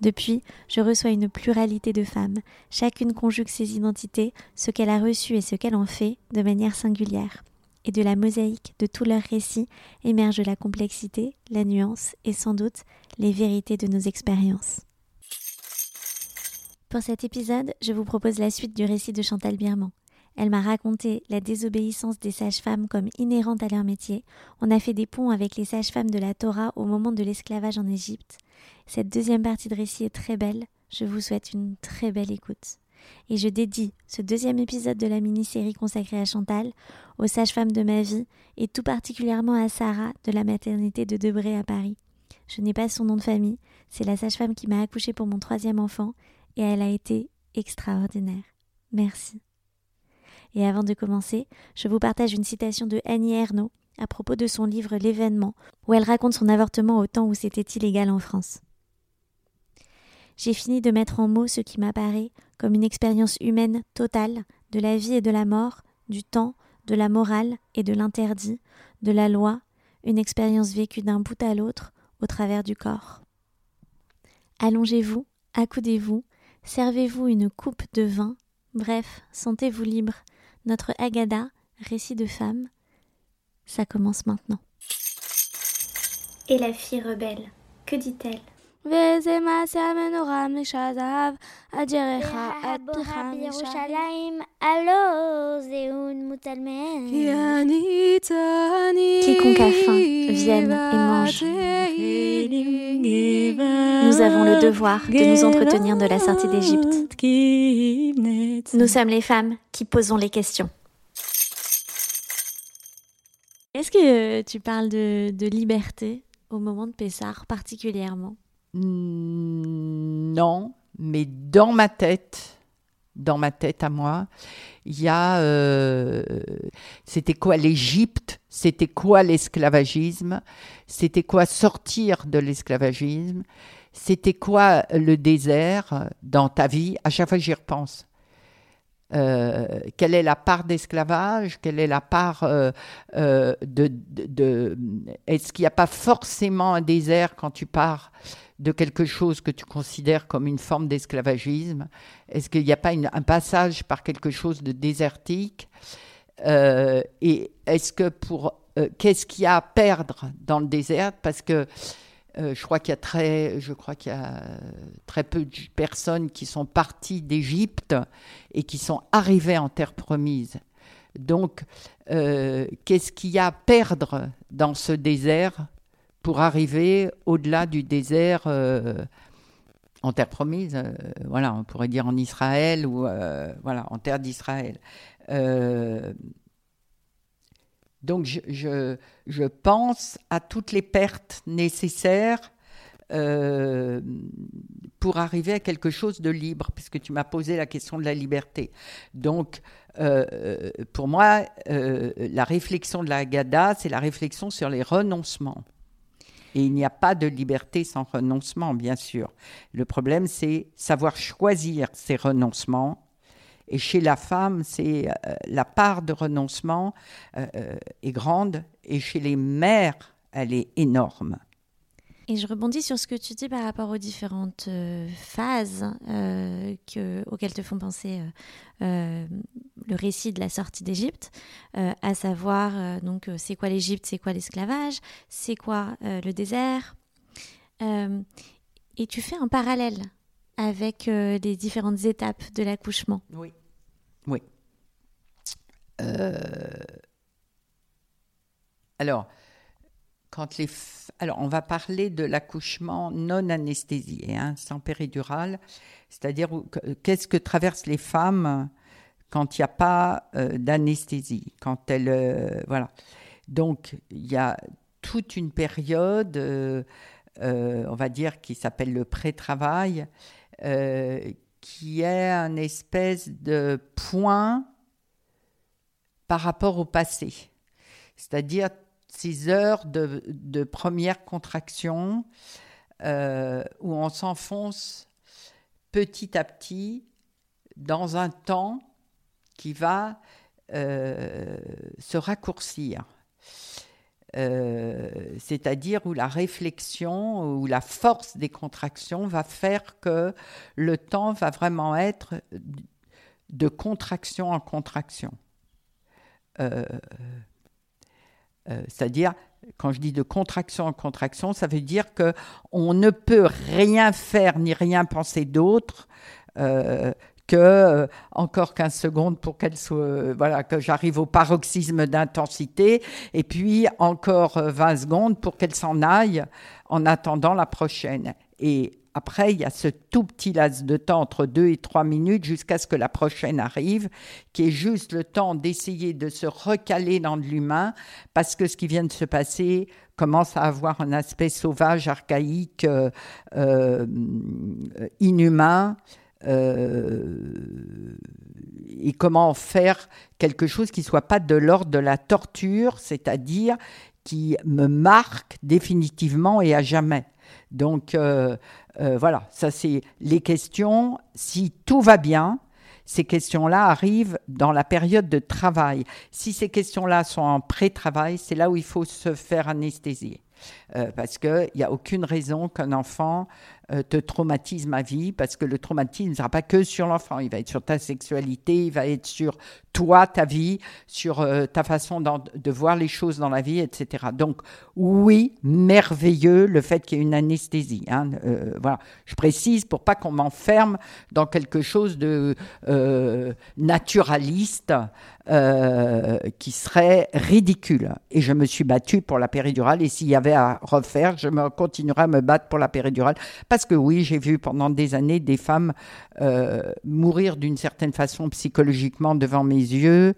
Depuis, je reçois une pluralité de femmes. Chacune conjugue ses identités, ce qu'elle a reçu et ce qu'elle en fait, de manière singulière. Et de la mosaïque de tous leurs récits émerge la complexité, la nuance et sans doute les vérités de nos expériences. Pour cet épisode, je vous propose la suite du récit de Chantal Birman. Elle m'a raconté la désobéissance des sages-femmes comme inhérente à leur métier. On a fait des ponts avec les sages-femmes de la Torah au moment de l'esclavage en Égypte. Cette deuxième partie de récit est très belle. Je vous souhaite une très belle écoute. Et je dédie ce deuxième épisode de la mini-série consacrée à Chantal, aux sages-femmes de ma vie, et tout particulièrement à Sarah de la maternité de Debré à Paris. Je n'ai pas son nom de famille, c'est la sage-femme qui m'a accouchée pour mon troisième enfant, et elle a été extraordinaire. Merci. Et avant de commencer, je vous partage une citation de Annie Ernaux à propos de son livre L'événement, où elle raconte son avortement au temps où c'était illégal en France. J'ai fini de mettre en mots ce qui m'apparaît comme une expérience humaine totale de la vie et de la mort, du temps, de la morale et de l'interdit, de la loi, une expérience vécue d'un bout à l'autre au travers du corps. Allongez-vous, accoudez-vous, servez-vous une coupe de vin, bref, sentez-vous libre. Notre Agada, récit de femme, ça commence maintenant. Et la fille rebelle, que dit-elle? Quiconque a faim vienne et mange. Nous avons le devoir de nous entretenir de la sortie d'Égypte. Nous sommes les femmes qui posons les questions. Est-ce que tu parles de, de liberté au moment de Pessar particulièrement? Non, mais dans ma tête, dans ma tête à moi, il y a euh, c'était quoi l'Égypte, c'était quoi l'esclavagisme, c'était quoi sortir de l'esclavagisme, c'était quoi le désert dans ta vie. À chaque fois, j'y repense. Euh, quelle est la part d'esclavage, quelle est la part euh, de, de, Est-ce qu'il n'y a pas forcément un désert quand tu pars de quelque chose que tu considères comme une forme d'esclavagisme? Est-ce qu'il n'y a pas un passage par quelque chose de désertique? Et est-ce que pour qu'est-ce qu'il y a à perdre dans le désert? Parce que euh, je crois qu'il y a très, je crois qu'il y a très peu de personnes qui sont parties d'Égypte et qui sont arrivées en terre promise. Donc, euh, qu'est-ce qu'il y a à perdre dans ce désert pour arriver au-delà du désert euh, en terre promise Voilà, on pourrait dire en Israël ou voilà, en terre d'Israël. Donc je, pense à toutes les pertes nécessaires euh, pour arriver à quelque chose de libre, puisque tu m'as posé la question de la liberté. Donc, euh, pour moi, euh, la réflexion de la Gada, c'est la réflexion sur les renoncements. Et il n'y a pas de liberté sans renoncement, bien sûr. Le problème, c'est savoir choisir ces renoncements et chez la femme, c'est euh, la part de renoncement euh, euh, est grande, et chez les mères, elle est énorme. Et je rebondis sur ce que tu dis par rapport aux différentes phases que, auxquelles te font penser le récit de la sortie d'Égypte, à savoir donc c'est quoi l'Égypte, c'est quoi l'esclavage, c'est quoi le désert. et tu fais un parallèle avec les différentes étapes de l'accouchement. Oui. Oui. alors, quand les alors, on va parler de l'accouchement non anesthésié, hein, sans péridurale, c'est-à-dire qu'est-ce que traversent les femmes quand il n'y a pas euh, d'anesthésie, quand elles, euh, voilà. Donc, il y a toute une période, euh, on va dire, qui s'appelle le pré-travail, qui est un espèce de point par rapport au passé. C'est-à-dire ces heures de, première contraction euh, où on s'enfonce petit à petit dans un temps qui va euh, se raccourcir. Euh, c'est-à-dire où la réflexion, où la force des contractions va faire que le temps va vraiment être de contraction en contraction. C'est-à-dire, quand je dis de contraction en contraction, ça veut dire que on ne peut rien faire ni rien penser d'autre euh, que euh, encore 15 secondes pour qu'elle soit voilà que j'arrive au paroxysme d'intensité et puis encore 20 secondes pour qu'elle s'en aille en attendant la prochaine. Et après, il y a ce tout petit laps de temps entre deux et trois minutes jusqu'à ce que la prochaine arrive, qui est juste le temps d'essayer de se recaler dans de l'humain, parce que ce qui vient de se passer commence à avoir un aspect sauvage, archaïque, euh, euh, inhumain. Euh, et comment faire quelque chose qui soit pas de l'ordre de la torture, c'est-à-dire qui me marque définitivement et à jamais. Donc euh, voilà, ça c'est les questions. Si tout va bien, ces questions-là arrivent dans la période de travail. Si ces questions-là sont en pré-travail, c'est là où il faut se faire anesthésier. Euh, parce qu'il n'y a aucune raison qu'un enfant te traumatise ma vie, parce que le traumatisme ne sera pas que sur l'enfant, il va être sur ta sexualité, il va être sur toi, ta vie, sur euh, ta façon de voir les choses dans la vie, etc. Donc oui, merveilleux le fait qu'il y ait une anesthésie. Hein, voilà, je précise pour pas qu'on m'enferme dans quelque chose de naturaliste. Euh, qui serait ridicule. Et je me suis battue pour la péridurale. Et s'il y avait à refaire, je me continuerai à me battre pour la péridurale. Que oui, j'ai vu pendant des années des femmes euh, mourir d'une certaine façon psychologiquement devant mes yeux.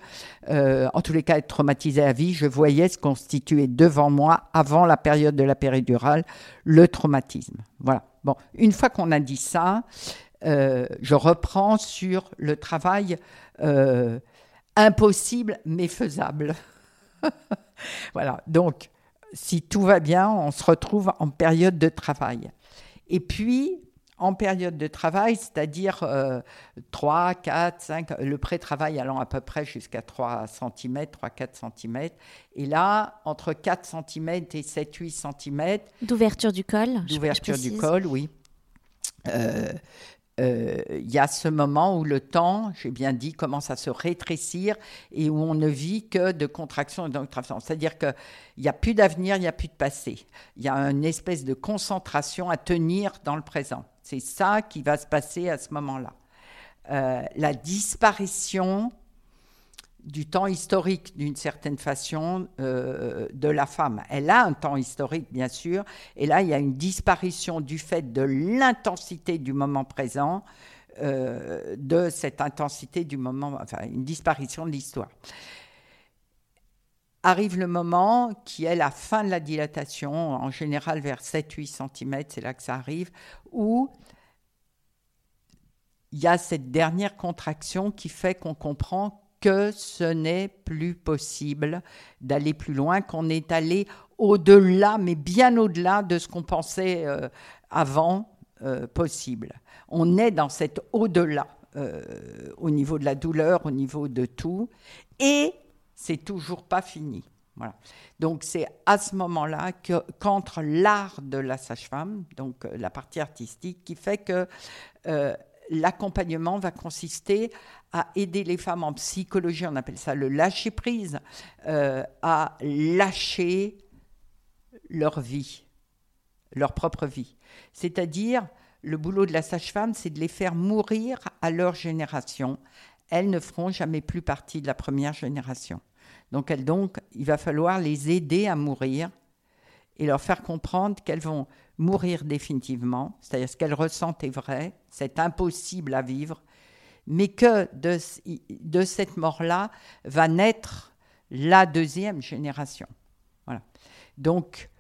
Euh, en tous les cas, être traumatisée à vie. Je voyais se constituer devant moi, avant la période de la péridurale, le traumatisme. Voilà. Bon, une fois qu'on a dit ça, je reprends sur le travail impossible mais faisable. voilà, donc si tout va bien, on se retrouve en période de travail. Et puis, en période de travail, c'est-à-dire 3, 4, 5, le pré-travail allant à peu près jusqu'à 3 cm, 3-4 cm. Et là, entre 4 cm et 7-8 cm. D'ouverture du col. D'ouverture du col, oui. Euh, euh, il y a ce moment où le temps, j'ai bien dit, commence à se rétrécir et où on ne vit que de contraction et de contraction. C'est-à-dire qu'il n'y a plus d'avenir, il n'y a plus de passé. Il y a une espèce de concentration à tenir dans le présent. C'est ça qui va se passer à ce moment-là. Euh, la disparition du temps historique d'une certaine façon euh, de la femme. Elle a un temps historique, bien sûr, et là, il y a une disparition du fait de l'intensité du moment présent, euh, de cette intensité du moment, enfin, une disparition de l'histoire. Arrive le moment qui est la fin de la dilatation, en général vers 7-8 cm, c'est là que ça arrive, où il y a cette dernière contraction qui fait qu'on comprend que ce n'est plus possible d'aller plus loin, qu'on est allé au-delà, mais bien au-delà de ce qu'on pensait euh, avant euh, possible. On est dans cet au-delà euh, au niveau de la douleur, au niveau de tout, et c'est toujours pas fini. Voilà. Donc c'est à ce moment-là qu'entre l'art de la sage-femme, donc la partie artistique, qui fait que l'accompagnement va consister à aider les femmes en psychologie, on appelle ça le lâcher prise, euh, à lâcher leur vie, leur propre vie. C'est-à-dire, le boulot de la sage-femme, c'est de les faire mourir à leur génération. elles ne feront jamais plus partie de la première génération. Donc, elles, donc il va falloir les aider à mourir et leur faire comprendre qu'elles vont mourir définitivement, c'est-à-dire ce qu'elles ressentent est vrai, c'est impossible à vivre, mais que de, cette mort-là va naître la deuxième génération. Voilà. Donc,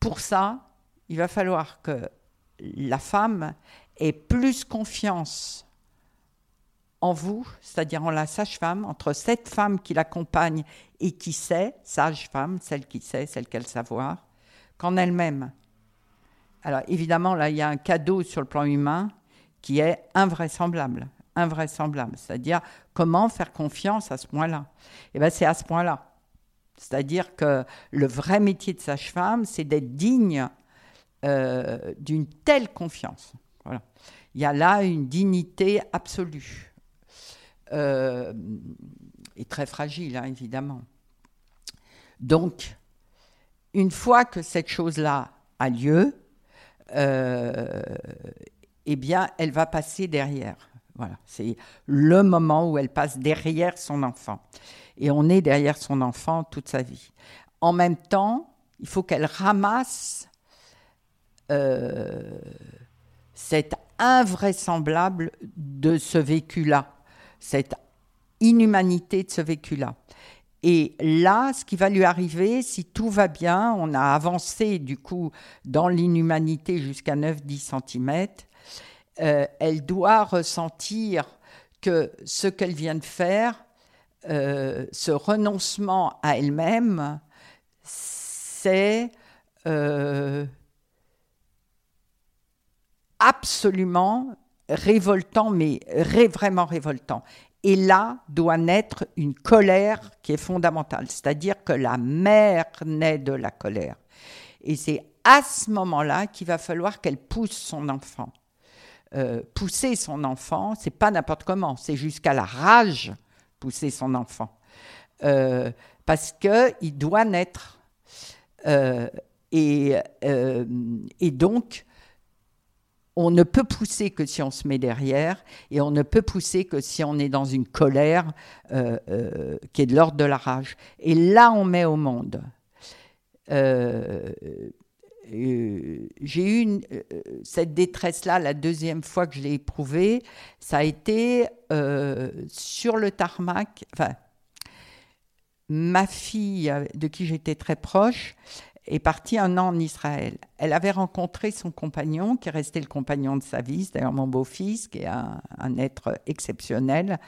pour ça, il va falloir que la femme ait plus confiance en vous, c'est-à-dire en la sage-femme, entre cette femme qui l'accompagne et qui sait, sage-femme, celle qui sait, celle qui a le savoir, qu'en elle-même. Alors évidemment, là, il y a un cadeau sur le plan humain qui est invraisemblable, invraisemblable. C'est-à-dire comment faire confiance à ce point-là. Eh bien c'est à ce point-là. C'est-à-dire que le vrai métier de sage-femme, c'est d'être digne euh, d'une telle confiance. Voilà. Il y a là une dignité absolue. Euh, et très fragile, hein, évidemment. Donc, une fois que cette chose-là a lieu, euh, eh bien, elle va passer derrière. C'est le moment où elle passe derrière son enfant. Et on est derrière son enfant toute sa vie. En même temps, il faut qu'elle ramasse euh, cet invraisemblable de ce vécu-là, cette inhumanité de ce vécu-là. Et là, ce qui va lui arriver, si tout va bien, on a avancé du coup dans l'inhumanité jusqu'à 9-10 cm, euh, elle doit ressentir que ce qu'elle vient de faire, euh, ce renoncement à elle-même, c'est euh, absolument révoltant, mais vraiment révoltant. Et là doit naître une colère qui est fondamentale, c'est-à-dire que la mère naît de la colère. Et c'est à ce moment-là qu'il va falloir qu'elle pousse son enfant. Euh, pousser son enfant, c'est pas n'importe comment, c'est jusqu'à la rage pousser son enfant, euh, parce que il doit naître. Euh, et, donc, on ne peut pousser que si on se met derrière, et on ne peut pousser que si on est dans une colère qui est de l'ordre de la rage. Et là, on met au monde. Euh, j'ai eu cette détresse-là la deuxième fois que je l'ai éprouvée, ça a été sur le tarmac. Enfin, ma fille, de qui j'étais très proche, est partie un an en Israël. Elle avait rencontré son compagnon, qui est resté le compagnon de sa vie, d'ailleurs mon beau-fils, qui est un, être exceptionnel.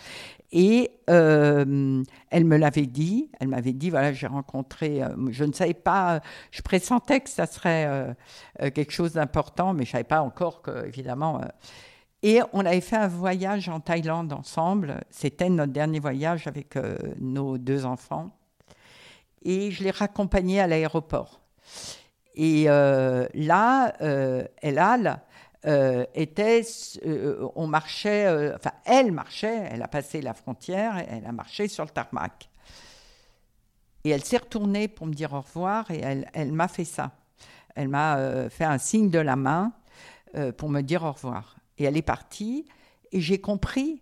Et euh, elle me l'avait dit, elle m'avait dit, voilà, j'ai rencontré, euh, je ne savais pas, je pressentais que ça serait euh, quelque chose d'important, mais je ne savais pas encore que, évidemment... et on avait fait un voyage en Thaïlande ensemble. C'était notre dernier voyage avec nos deux enfants. Et je l'ai raccompagnée à l'aéroport. Et euh, là, euh, Elal euh, était, on marchait, enfin elle marchait, elle a passé la frontière, elle a marché sur le tarmac. Et elle s'est retournée pour me dire au revoir et elle, elle m'a fait ça. Elle m'a fait un signe de la main pour me dire au revoir. Et elle est partie et j'ai compris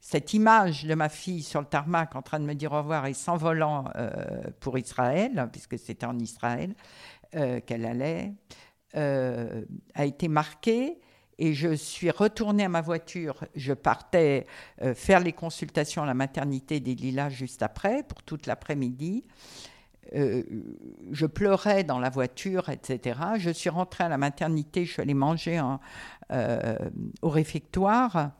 cette image de ma fille sur le tarmac en train de me dire au revoir et s'envolant euh, pour Israël, puisque c'était en Israël euh, qu'elle allait, euh, a été marquée. Et je suis retournée à ma voiture. Je partais faire les consultations à la maternité des Lilas juste après, pour toute l'après-midi. je pleurais dans la voiture, etc. Je suis rentrée à la maternité, je suis allée manger au réfectoire.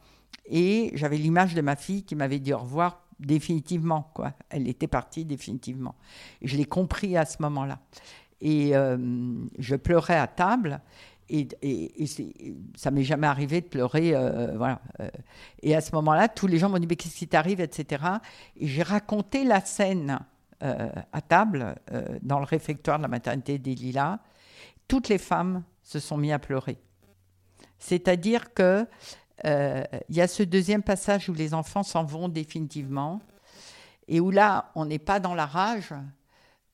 Et j'avais l'image de ma fille qui m'avait dit au revoir définitivement. Quoi. Elle était partie définitivement. Et je l'ai compris à ce moment-là. Et euh, je pleurais à table. Et, et, et ça m'est jamais arrivé de pleurer. Euh, voilà. Euh. Et à ce moment-là, tous les gens m'ont dit Mais qu'est-ce qui t'arrive etc. Et j'ai raconté la scène à table, dans le réfectoire de la maternité des Lilas. Toutes les femmes se sont mises à pleurer. C'est-à-dire que euh, il y a ce deuxième passage où les enfants s'en vont définitivement et où là, on n'est pas dans la rage,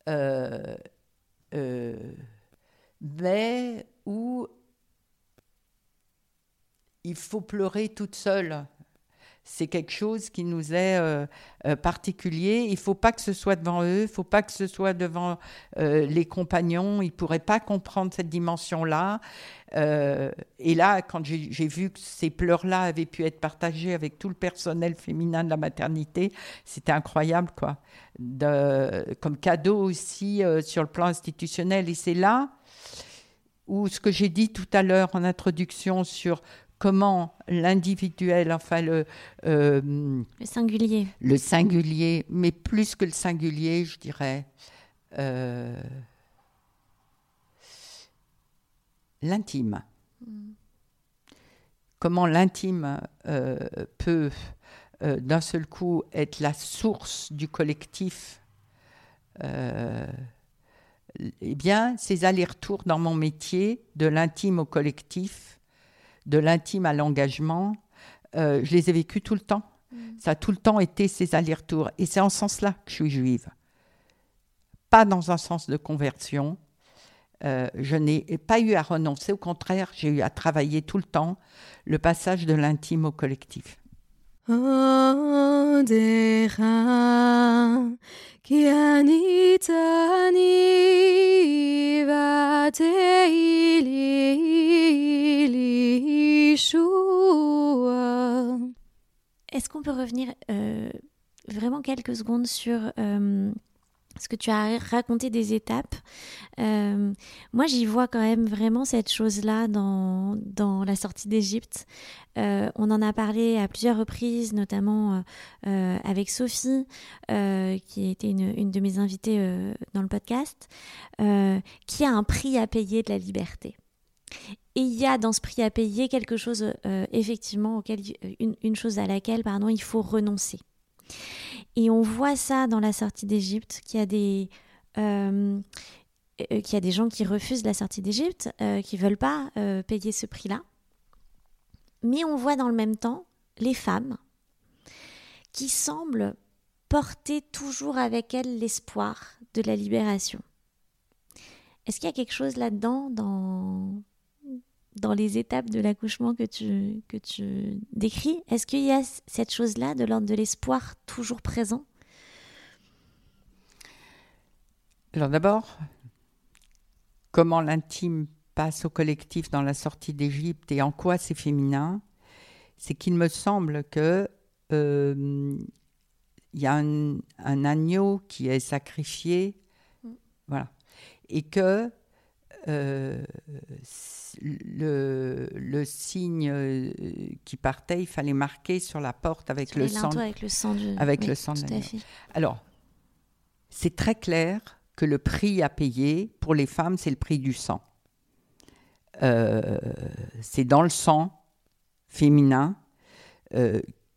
euh, euh, mais où il faut pleurer toute seule. C'est quelque chose qui nous est euh, euh, particulier. Il ne faut pas que ce soit devant eux, il ne faut pas que ce soit devant euh, les compagnons. Ils pourraient pas comprendre cette dimension-là. et là, quand j'ai vu que ces pleurs-là avaient pu être partagés avec tout le personnel féminin de la maternité, c'était incroyable, quoi. Comme cadeau aussi sur le plan institutionnel. Et c'est là où ce que j'ai dit tout à l'heure en introduction sur comment l'individuel, enfin le, euh, le singulier, le singulier, mais plus que le singulier, je dirais, euh, l'intime. Mm. Comment l'intime euh, peut d'un seul coup être la source du collectif. eh bien, ces allers-retours dans mon métier, de l'intime au collectif, de l'intime à l'engagement, euh, je les ai vécus tout le temps. Mm. Ça a tout le temps été ces allers-retours. Et c'est en ce sens-là que je suis juive. Pas dans un sens de conversion. Euh, je n'ai pas eu à renoncer, au contraire, j'ai eu à travailler tout le temps le passage de l'intime au collectif. Qu'on peut revenir euh, vraiment quelques secondes sur euh, ce que tu as raconté des étapes euh, Moi, j'y vois quand même vraiment cette chose-là dans, dans la sortie d'Égypte. on en a parlé à plusieurs reprises, notamment avec Sophie, qui était une, une, de mes invitées dans le podcast, qui a un prix à payer de la liberté. Et il y a dans ce prix à payer quelque chose, euh, effectivement, auquel, euh, une, chose à laquelle pardon, il faut renoncer. Et on voit ça dans la sortie d'Égypte, qu'il y a des... Euh, gens qui refusent la sortie d'Égypte, qui ne veulent pas payer ce prix-là. Mais on voit dans le même temps les femmes qui semblent porter toujours avec elles l'espoir de la libération. Est-ce qu'il y a quelque chose là-dedans dans, dans les étapes de l'accouchement que tu, que tu décris, est-ce qu'il y a cette chose-là de l'ordre de l'espoir toujours présent? Alors d'abord, comment l'intime passe au collectif dans la sortie d'Égypte et en quoi c'est féminin, c'est qu'il me semble que euh, il y a un, un, agneau qui est sacrifié, mm. voilà, et que euh, le, le, signe euh, qui partait, il fallait marquer sur la porte avec le sang. Avec le sang, avec le sang de Alors, c'est très clair que le prix à payer pour les femmes, c'est le prix du sang. Euh, c'est dans le sang féminin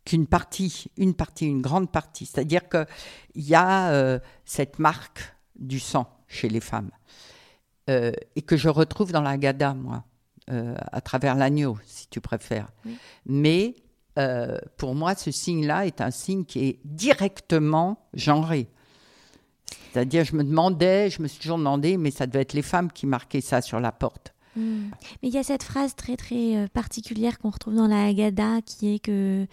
qu'une partie, une partie, une grande partie, c'est-à-dire qu'il y a cette marque du sang chez les femmes. Euh, et que je retrouve dans la Gada, moi, euh, à travers l'agneau, si tu préfères. Mais euh, pour moi, ce signe-là est un signe qui est directement genré. C'est-à-dire, je me demandais, je me suis toujours demandé, mais ça devait être les femmes qui marquaient ça sur la porte. Hmm. Mais il y a cette phrase très très particulière qu'on retrouve dans la Haggadah qui est que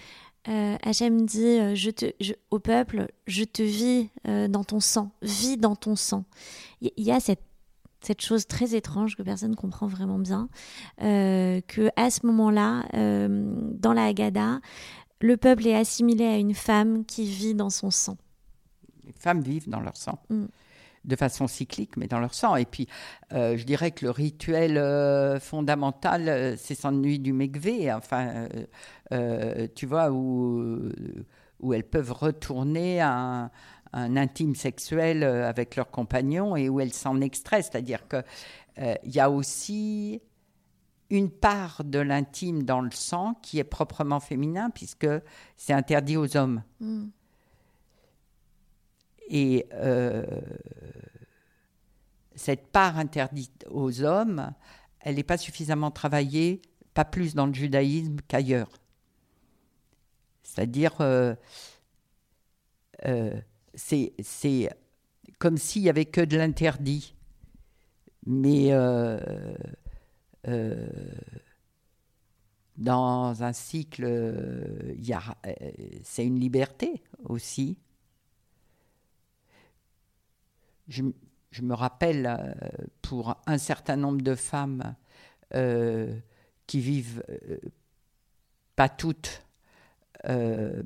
euh, Hachem dit je te, au peuple, je te vis dans ton sang, vis dans ton sang. Il y, a cette cette chose très étrange que personne ne comprend vraiment bien, euh, que à ce moment-là, euh, dans la Haggadah, le peuple est assimilé à une femme qui vit dans son sang. Les femmes vivent dans leur sang. Mm. De façon cyclique, mais dans leur sang. Et puis, euh, je dirais que le rituel fondamental, c'est son nuit du Megvé. Enfin, tu vois, où, où elles peuvent retourner à un intime sexuel euh, avec leur compagnon et où elles s'en extraient. C'est-à-dire qu'il euh, y a aussi une part de l'intime dans le sang qui est proprement féminin puisque c'est interdit aux hommes. Mm. Et euh, cette part interdite aux hommes, elle n'est pas suffisamment travaillée, pas plus dans le judaïsme qu'ailleurs. C'est-à-dire, c'est comme s'il n'y avait que de l'interdit. Mais euh, euh, dans un cycle, a, c'est une liberté aussi. Je me rappelle pour un certain nombre de femmes qui vivent pas toutes euh,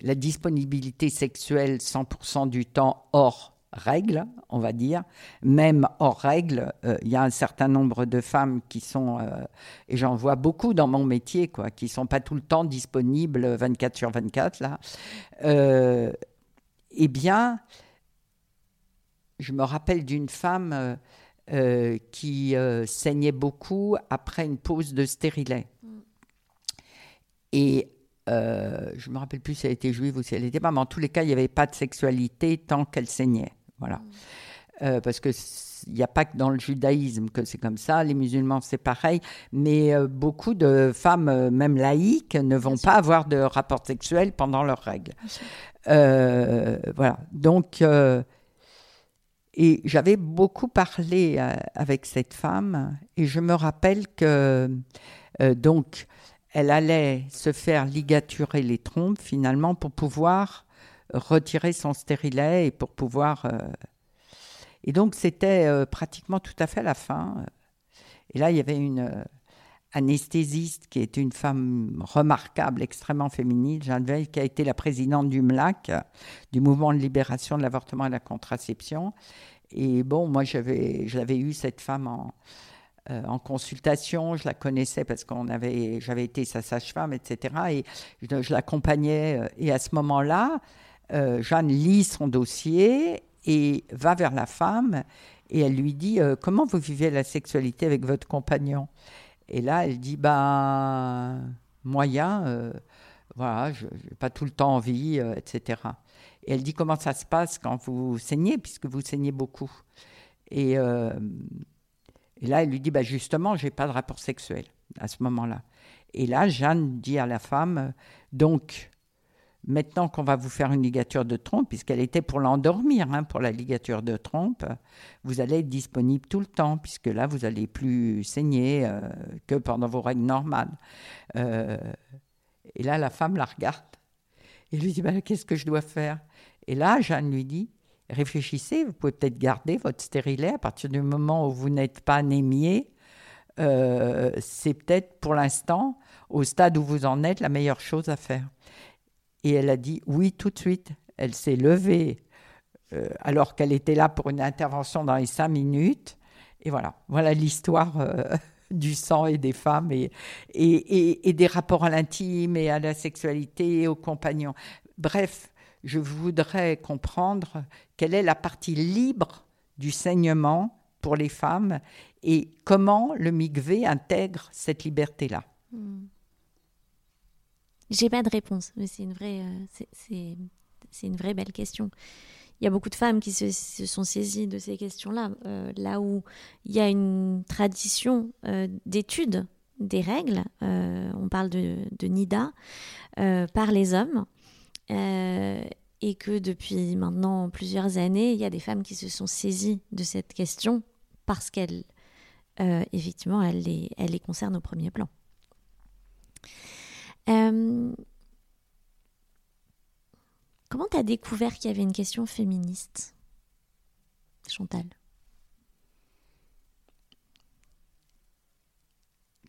la disponibilité sexuelle 100% du temps hors règle, on va dire. Même hors règle, euh, il y a un certain nombre de femmes qui sont, euh, et j'en vois beaucoup dans mon métier, quoi, qui sont pas tout le temps disponibles 24 sur 24, là. eh bien, je me rappelle d'une femme qui saignait beaucoup après une pause de stérilet. Mm. Et euh, je ne me rappelle plus si elle était juive ou si elle n'était pas, mais en tous les cas, il n'y avait pas de sexualité tant qu'elle saignait. Voilà. Mm. Euh, parce que il n'y a pas que dans le judaïsme que c'est comme ça, les musulmans c'est pareil, mais euh, beaucoup de femmes, même laïques, ne vont pas avoir de rapport sexuel pendant leurs règles. voilà. Donc, et j'avais beaucoup parlé avec cette femme, et je me rappelle que, donc, elle allait se faire ligaturer les trompes finalement pour pouvoir retirer son stérilet et pour pouvoir. Euh, et donc c'était euh, pratiquement tout à fait la fin. Et là, il y avait une euh, anesthésiste qui était une femme remarquable, extrêmement féminine, Jeanne Veil, qui a été la présidente du MLAC, du Mouvement de libération de l'avortement et de la contraception. Et bon, moi, j'avais, j'avais eu cette femme en, euh, en consultation. Je la connaissais parce qu'on avait, j'avais été sa sage-femme, etc. Et je, l'accompagnais. Euh, et à ce moment-là, euh, Jeanne lit son dossier et va vers la femme et elle lui dit comment vous vivez la sexualité avec votre compagnon? Et là, elle dit ben moyen. voilà, je n'ai pas tout le temps envie, etc. Et elle dit comment ça se passe quand vous saignez, puisque vous saignez beaucoup. Et et là, elle lui dit, bah, justement, j'ai pas de rapport sexuel à ce moment-là. Et là, Jeanne dit à la femme, donc, maintenant qu'on va vous faire une ligature de trompe, puisqu'elle était pour l'endormir, hein, pour la ligature de trompe, vous allez être disponible tout le temps, puisque là, vous allez plus saigner euh, que pendant vos règles normales. Euh, et là, la femme la regarde et lui dit, bah, qu'est-ce que je dois faire? Et là, Jeanne lui dit, réfléchissez, vous pouvez peut-être garder votre stérilet à partir du moment où vous n'êtes pas anémié. Euh, c'est peut-être pour l'instant, au stade où vous en êtes, la meilleure chose à faire. Et elle a dit oui tout de suite. Elle s'est levée euh, alors qu'elle était là pour une intervention dans les cinq minutes. Et voilà, voilà l'histoire euh, du sang et des femmes et, et, et des rapports à l'intime et à la sexualité et aux compagnons. Bref, je voudrais comprendre quelle est la partie libre du saignement pour les femmes et comment le MIGV intègre cette liberté-là. Hmm. J'ai pas de réponse, mais c'est une vraie, euh, une vraie belle question. Il y a beaucoup de femmes qui se, sont saisies de ces questions-là, euh, là où il y a une tradition euh, d'études des règles, on parle de, de NIDA, par les hommes, euh, et que depuis maintenant plusieurs années, il y a des femmes qui se sont saisies de cette question parce qu'elle, euh, effectivement, elle les, elle les concerne au premier plan. Euh, comment tu as découvert qu'il y avait une question féministe, Chantal?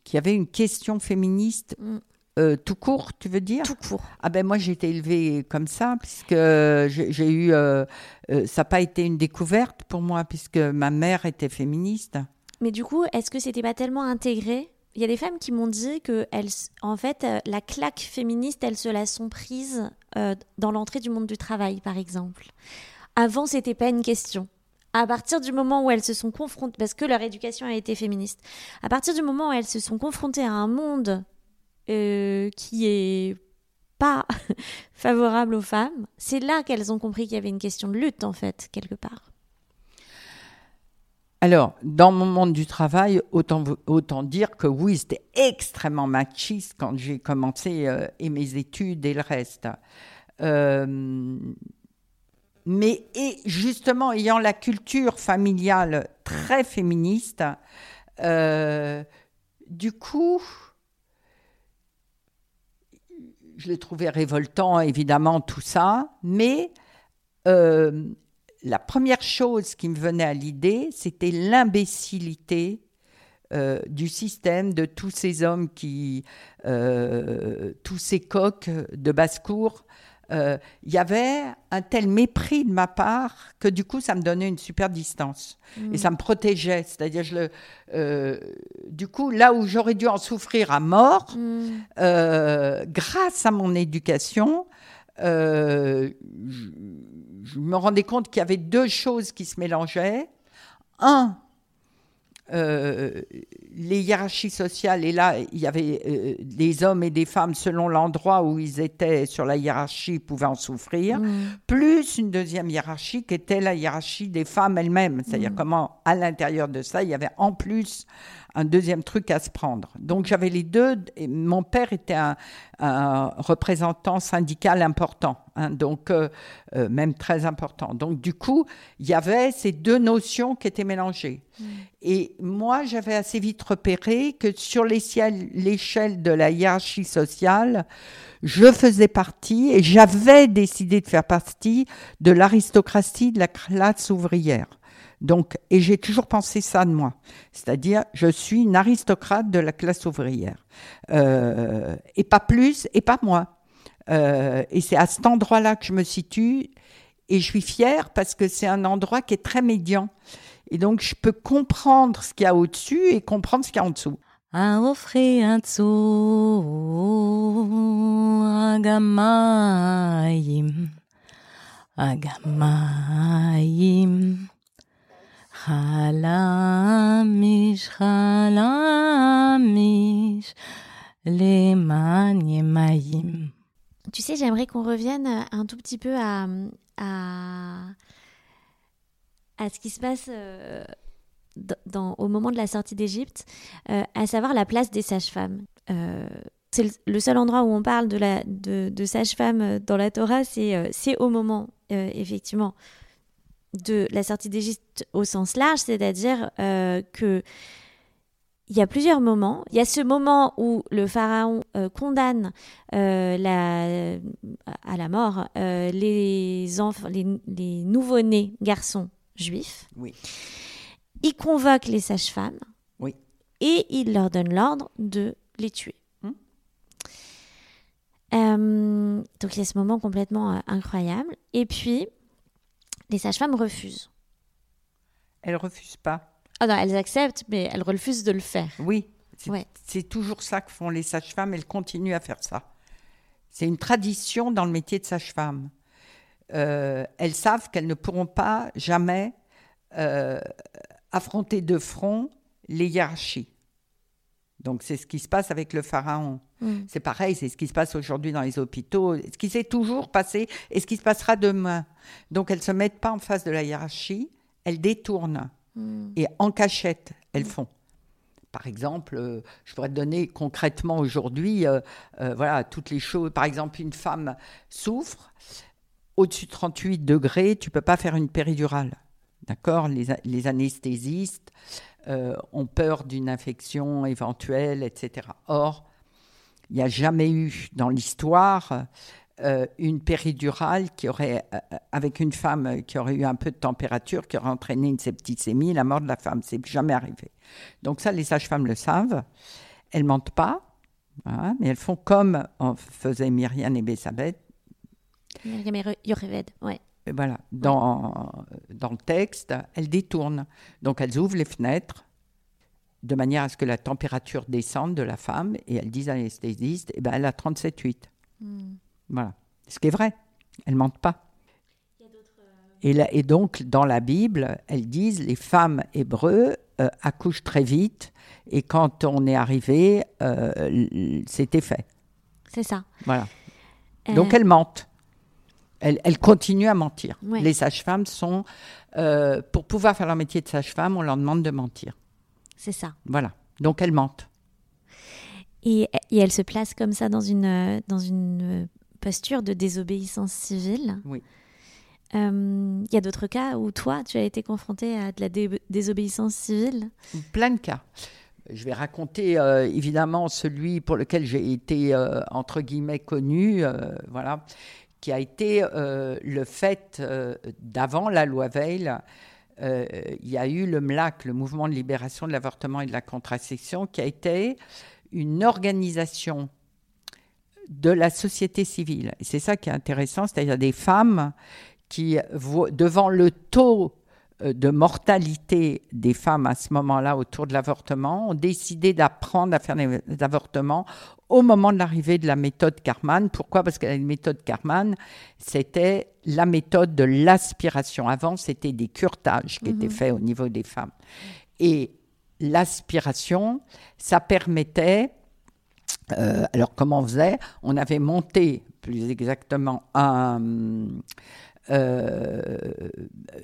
Qu'il y avait une question féministe mm. Euh, tout court, tu veux dire? Tout court. Ah ben moi j'ai été élevée comme ça puisque j'ai eu euh, euh, ça n'a pas été une découverte pour moi puisque ma mère était féministe. Mais du coup, est-ce que c'était pas tellement intégré? Il y a des femmes qui m'ont dit que elles, en fait, la claque féministe, elles se la sont prises dans l'entrée du monde du travail, par exemple. Avant, c'était pas une question à partir du moment où elles se sont confrontées, parce que leur éducation a été féministe, à partir du moment où elles se sont confrontées à un monde euh, qui est pas favorable aux femmes, c'est là qu'elles ont compris qu'il y avait une question de lutte, en fait, quelque part. Alors, dans mon monde du travail, autant, autant dire que oui, c'était extrêmement machiste quand j'ai commencé euh, et mes études et le reste. Euh, mais et justement, ayant la culture familiale très féministe, du coup, je l'ai trouvé révoltant, évidemment, tout ça. Mais euh, la première chose qui me venait à l'idée, c'était l'imbécilité euh, du système, de tous ces hommes qui, euh, tous ces coqs de basse-cour. Il y avait un tel mépris de ma part que du coup, ça me donnait une super distance. Mm. Et ça me protégeait. C'est-à-dire, je le, euh, du coup, là où j'aurais dû en souffrir à mort, Mm. euh, grâce à mon éducation, euh, je, je me rendais compte qu'il y avait deux choses qui se mélangeaient. Un, euh, les hiérarchies sociales, et là, il y avait euh, des hommes et des femmes selon l'endroit où ils étaient sur la hiérarchie pouvaient en souffrir, Mm. plus une deuxième hiérarchie qui était la hiérarchie des femmes elles-mêmes, c'est-à-dire comment à l'intérieur de ça, il y avait en plus un deuxième truc à se prendre. Donc j'avais les deux, et mon père était un, un représentant syndical important, hein, donc euh, euh, même très important. Donc du coup, il y avait ces deux notions qui étaient mélangées. Et moi, j'avais assez vite repéré que sur l'échelle de la hiérarchie sociale, je faisais partie et j'avais décidé de faire partie de l'aristocratie de la classe ouvrière. Donc, et j'ai toujours pensé ça de moi, c'est-à-dire je suis une aristocrate de la classe ouvrière, euh, et pas plus, et pas moins. Euh, et c'est à cet endroit-là que je me situe, et je suis fière parce que c'est un endroit qui est très médian, et donc je peux comprendre ce qu'il y a au-dessus et comprendre ce qu'il y a en dessous. חלמיש, חלמיש, למען ימיים. Tu sais, j'aimerais qu'on revienne un tout petit peu à, à, à ce qui se passe euh, dans, dans- au moment de la sortie d'Égypte, euh, à savoir la place des sages-femmes. Euh, c'est le, le seul endroit où on parle de, la, de, de sages-femmes dans la Torah, c'est euh, c'est au moment, euh, effectivement, de la sortie d'Égypte au sens large, c'est-à-dire euh, que il y a plusieurs moments. Il y a ce moment où le pharaon euh, condamne euh, la, à la mort euh, les, enfants, les, les nouveau-nés garçons juifs. Oui. Il convoque les sages-femmes Oui. et il leur donne l'ordre de les tuer. Hmm. Donc il y a ce moment complètement incroyable. Et puis, les sages-femmes refusent. Elle refuse pas. Ah non, elles acceptent, mais elles refusent de le faire. Oui, c'est Ouais. c'est toujours ça que font les sages-femmes, elles continuent à faire ça. C'est une tradition dans le métier de sage-femme. Euh, elles savent qu'elles ne pourront pas jamais euh, affronter de front les hiérarchies. Donc c'est ce qui se passe avec le pharaon. Mm. C'est pareil, c'est ce qui se passe aujourd'hui dans les hôpitaux, ce qui s'est toujours passé et ce qui se passera demain. Donc elles ne se mettent pas en face de la hiérarchie, elles détournent Mm. et en cachette, elles font. Par exemple, euh, je pourrais te donner concrètement aujourd'hui, euh, euh, voilà, toutes les choses. Par exemple, une femme souffre, au-dessus de 38 degrés, tu peux pas faire une péridurale. D'accord? Les, les anesthésistes ont peur d'une infection éventuelle, etc. Or, il n'y a jamais eu dans l'histoire euh, une péridurale qui aurait, euh, avec une femme qui aurait eu un peu de température, qui aurait entraîné une septicémie, la mort de la femme. C'est jamais arrivé. Donc ça, les sages-femmes le savent. Elles mentent pas, hein, mais elles font comme en faisait Myriam et Bessabeth. Myriam et Re- Yocheved, ouais. Et Voilà, dans, dans le texte, elles détournent. Donc elles ouvrent les fenêtres de manière à ce que la température descende de la femme et elles disent à l'anesthésiste, eh ben, elle a 37,8. Mm. Voilà. Ce qui est vrai. Elles mentent pas. Et, là- et donc, dans la Bible, elles disent les femmes hébreux euh, accouchent très vite et quand on est arrivé, euh, c'était fait. C'est ça. Voilà. Euh, Donc, elles mentent. Elles, elles continuent à mentir. Ouais. Les sages-femmes sont. euh, pour pouvoir faire leur métier de sage-femme, on leur demande de mentir. C'est ça. Voilà. Donc, elles mentent. Et, et elle se place comme ça dans une, euh, dans une euh, posture de désobéissance civile. Oui. Euh, Il y a d'autres cas où toi, tu as été confronté à de la dé- désobéissance civile? Plein de cas. je vais raconter euh, évidemment celui pour lequel j'ai été euh, entre guillemets connu, euh, voilà, qui a été euh, le fait euh, d'avant la loi Veil. Euh, il y a eu le MLAC, le Mouvement de libération de l'avortement et de la contraception, qui a été une organisation de la société civile. C'est ça qui est intéressant, c'est-à-dire des femmes qui, devant le taux de mortalité des femmes à ce moment-là autour de l'avortement, ont décidé d'apprendre à faire des avortements au moment de l'arrivée de la méthode Karman. Pourquoi? Parce que la méthode Karman, c'était la méthode de l'aspiration. Avant, c'était des curetages qui étaient faits au niveau des femmes. Et l'aspiration, ça permettait euh, alors, comment on faisait? On avait monté, plus exactement, un. Euh,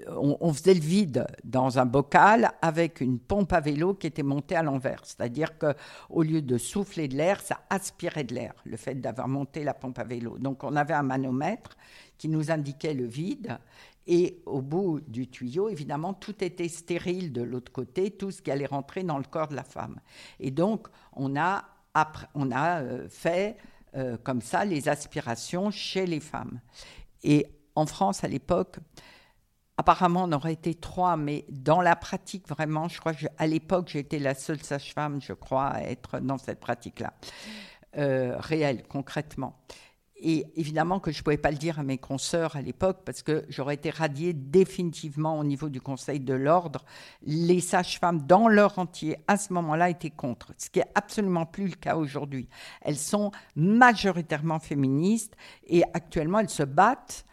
on, faisait le vide dans un bocal avec une pompe à vélo qui était montée à l'envers. C'est-à-dire que au lieu de souffler de l'air, ça aspirait de l'air, le fait d'avoir monté la pompe à vélo. Donc, on avait un manomètre qui nous indiquait le vide. Et au bout du tuyau, évidemment, tout était stérile de l'autre côté, tout ce qui allait rentrer dans le corps de la femme. Et donc, on a, on a euh, fait euh, comme ça les aspirations chez les femmes. Et en France, à l'époque, apparemment, on aurait été trois, mais dans la pratique, vraiment, je crois qu'à l'époque, j'étais la seule sage-femme, je crois, à être dans cette pratique-là, euh, réelle, concrètement. Et évidemment que je ne pouvais pas le dire à mes consoeurs à l'époque parce que j'aurais été radiée définitivement au niveau du Conseil de l'ordre. Les sages-femmes, dans leur entier, à ce moment-là, étaient contre, ce qui est absolument plus le cas aujourd'hui. Elles sont majoritairement féministes et actuellement, elles se battent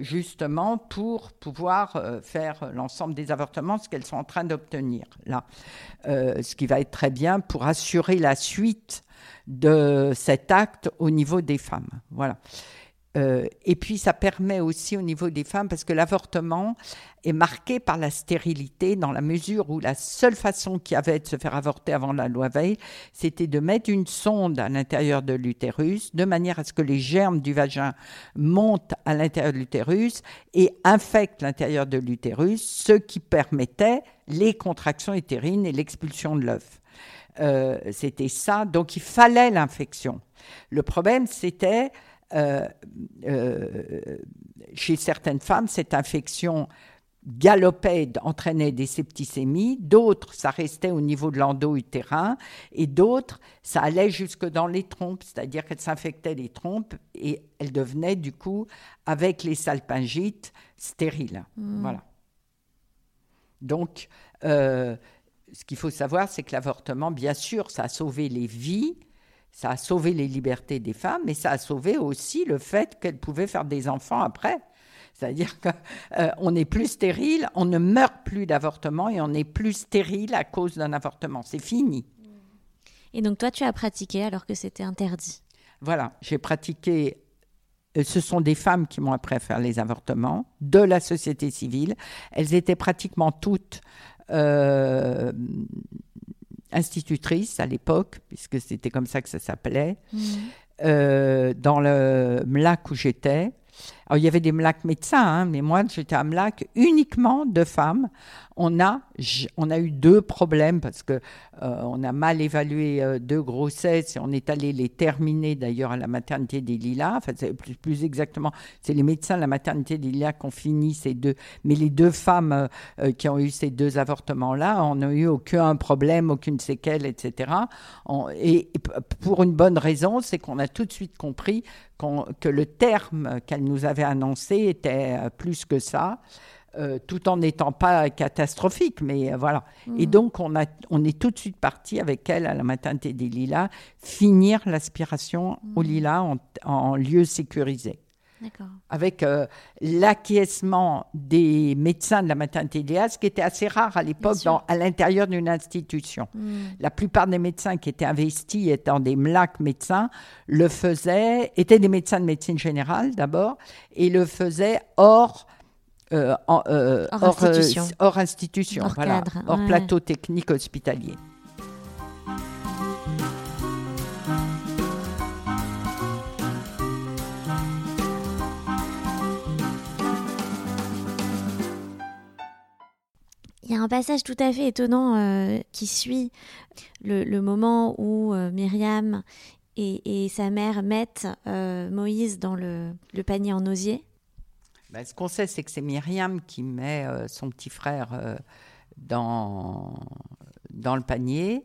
justement pour pouvoir euh, faire l'ensemble des avortements, ce qu'elles sont en train d'obtenir là. Euh, ce qui va être très bien pour assurer la suite de cet acte au niveau des femmes. Voilà. Euh, et puis ça permet aussi au niveau des femmes, parce que l'avortement est marqué par la stérilité, dans la mesure où la seule façon qu'il y avait de se faire avorter avant la loi Veil, c'était de mettre une sonde à l'intérieur de l'utérus, de manière à ce que les germes du vagin montent à l'intérieur de l'utérus et infectent l'intérieur de l'utérus, ce qui permettait les contractions utérines et l'expulsion de l'œuf. Euh, c'était ça, donc il fallait l'infection. Le problème, c'était euh, euh, chez certaines femmes, cette infection galopait, entraînait des septicémies, d'autres, ça restait au niveau de l'endo-utérin, et d'autres, ça allait jusque dans les trompes, c'est-à-dire qu'elles s'infectaient les trompes et elles devenaient, du coup, avec les salpingites, stériles. Voilà. Donc, euh, ce qu'il faut savoir, c'est que l'avortement, bien sûr, ça a sauvé les vies, ça a sauvé les libertés des femmes, mais ça a sauvé aussi le fait qu'elles pouvaient faire des enfants après. C'est-à-dire qu'on n'est plus stérile, on ne meurt plus d'avortement et on n'est plus stérile à cause d'un avortement. C'est fini. Et donc toi, tu as pratiqué alors que c'était interdit? Voilà, j'ai pratiqué. euh, Ce sont des femmes qui m'ont appris à faire les avortements de la société civile. Elles étaient pratiquement toutes euh, institutrices à l'époque, puisque c'était comme ça que ça s'appelait, euh, dans le MLAC où j'étais. Alors, il y avait des MLAC médecins, hein, mais moi, j'étais à MLAC uniquement de femmes. On a, on a eu deux problèmes parce que euh, on a mal évalué euh, deux grossesses et on est allé les terminer d'ailleurs à la maternité des Lilas. Enfin, plus, plus exactement, c'est les médecins de la maternité des Lilas qui ont fini ces deux. Mais les deux femmes euh, qui ont eu ces deux avortements-là, on n'a eu aucun problème, aucune séquelle, etc. Et, pour une bonne raison, c'est qu'on a tout de suite compris que le terme qu'elle nous avait annoncé était euh, plus que ça. euh, tout en n'étant pas catastrophique, mais euh, voilà. Et donc, on, a, on est tout de suite parti avec elle à la maternité des Lilas, finir l'aspiration aux Lilas en, en lieu sécurisé. Avec euh, l'acquiescement des médecins de la maternité Lilas, ce qui était assez rare à l'époque à l'intérieur d'une institution. Hmm. La plupart des médecins qui étaient investis étant des MLAC médecins le faisaient, étaient des médecins de médecine générale d'abord, et le faisaient hors, euh, en- euh, Hors hors, institution. hors institution, Hors voilà, cadre, hors ouais. plateau technique hospitalier. Il y a un passage tout à fait étonnant euh, qui suit le, moment où euh, Myriam et, sa mère mettent euh, Moïse dans le, panier en osier. Ben, ce qu'on sait, c'est que c'est Myriam qui met euh, son petit frère dans, dans le panier.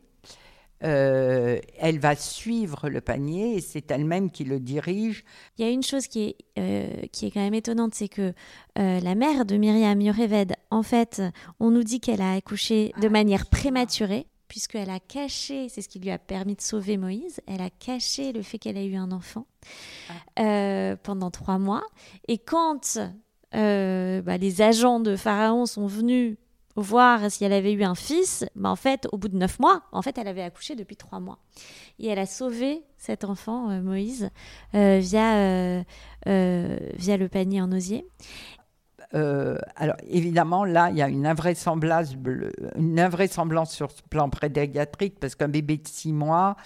Euh, elle va suivre le panier et c'est elle-même qui le dirige. Il y a une chose qui est, euh, qui est quand même étonnante, c'est que euh, la mère de Myriam, Yocheved, en fait, on nous dit qu'elle a accouché de manière prématurée, puisqu'elle a caché, c'est ce qui lui a permis de sauver Moïse, elle a caché le fait qu'elle a eu un enfant euh, pendant trois mois. Et quand euh, bah, les agents de Pharaon sont venus voir si elle avait eu un fils, bah, en fait, au bout de neuf mois, en fait, elle avait accouché depuis trois mois. Et elle a sauvé cet enfant, euh, Moïse, euh, via, euh, via le panier en osier. Alors évidemment, là, il y a une invraisemblance, une invraisemblance sur ce plan pédiatrique parce qu'un bébé de six mois,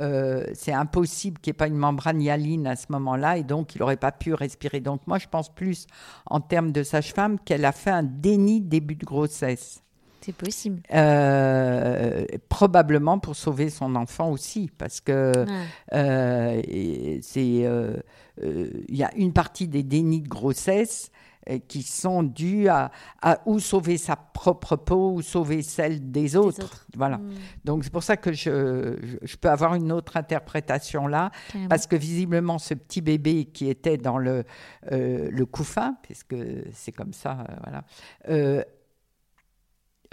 euh, c'est impossible qu'il n'y ait pas une membrane hyaline à ce moment-là et donc il n'aurait pas pu respirer. Donc moi, je pense plus en termes de sage-femme qu'elle a fait un déni de début de grossesse. C'est possible. Euh, probablement pour sauver son enfant aussi, parce que Ouais. euh, c'est il y a une partie des dénis de grossesse qui sont dus à, à ou sauver sa propre peau ou sauver celle des autres. autres. Voilà. Mm, Donc c'est pour ça que je, je, je peux avoir une autre interprétation là, carrément. parce que visiblement ce petit bébé qui était dans le, euh, le couffin, puisque c'est comme ça, euh, voilà, euh,